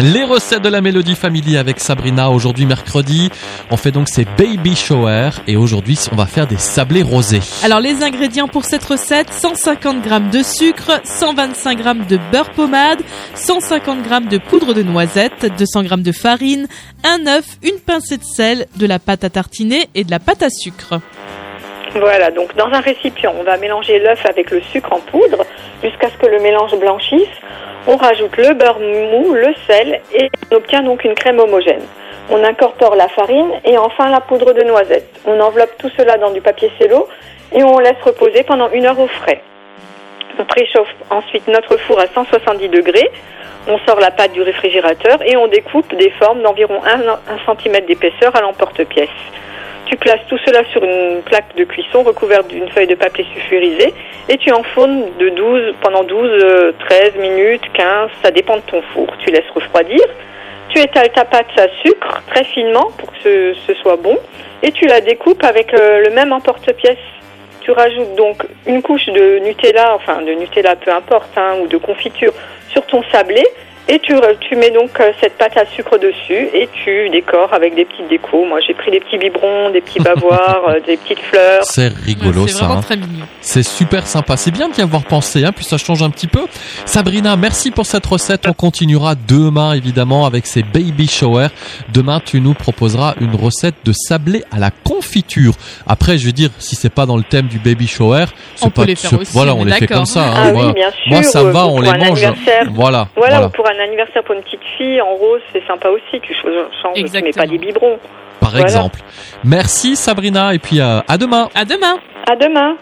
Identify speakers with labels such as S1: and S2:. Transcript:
S1: Les recettes de la Mélodie Family avec Sabrina aujourd'hui mercredi. On fait donc ces baby shower et aujourd'hui on va faire des sablés rosés.
S2: Alors les ingrédients pour cette recette 150 g de sucre, 125 g de beurre pommade, 150 g de poudre de noisette, 200 g de farine, un œuf, une pincée de sel, de la pâte à tartiner et de la pâte à sucre.
S3: Voilà, donc dans un récipient, on va mélanger l'œuf avec le sucre en poudre jusqu'à ce que le mélange blanchisse. On rajoute le beurre mou, le sel et on obtient donc une crème homogène. On incorpore la farine et enfin la poudre de noisette. On enveloppe tout cela dans du papier cello et on laisse reposer pendant une heure au frais. On préchauffe ensuite notre four à 170 degrés. On sort la pâte du réfrigérateur et on découpe des formes d'environ 1, cm d'épaisseur à l'emporte-pièce. Tu places tout cela sur une plaque de cuisson recouverte d'une feuille de papier sulfurisé et tu enfournes de 12, pendant 12, 13 euh, minutes, 15, ça dépend de ton four. Tu laisses refroidir. Tu étales ta pâte à sucre très finement pour que ce, soit bon et tu la découpes avec euh, le même emporte-pièce. Tu rajoutes donc une couche de Nutella, enfin de Nutella peu importe, hein, ou de confiture sur ton sablé et tu, tu mets donc euh, cette pâte à sucre dessus et tu décores avec des petites décos. Moi, j'ai pris des petits biberons, des petits bavoirs, euh, des petites fleurs.
S1: C'est rigolo
S2: c'est
S1: ça.
S2: vraiment
S1: hein.
S2: très mignon.
S1: C'est super sympa. C'est bien d'y avoir pensé, hein, puis ça change un petit peu. Sabrina, merci pour cette recette. On continuera demain, évidemment, avec ces baby shower. Demain, tu nous proposeras une recette de sablé à la confiture. Après, je veux dire, si c'est pas dans le thème du baby shower, c'est
S2: On peut
S1: pas,
S2: les faire
S1: c'est-
S2: aussi,
S1: voilà,
S2: on
S1: les fait comme ça. hein.
S3: Ah oui,
S1: Moi-
S3: bien sûr,
S1: Moi, ça me va, on les
S3: un
S1: mange. Voilà,
S3: Voilà,
S1: voilà.
S3: ou pour un anniversaire pour une petite fille en rose, c'est sympa aussi. Tu changes, changes, tu mets
S2: Exactement.
S3: pas des biberons.
S1: Par
S3: Voilà.
S1: exemple. Merci Sabrina, et puis euh, à demain.
S2: À demain.
S3: À demain.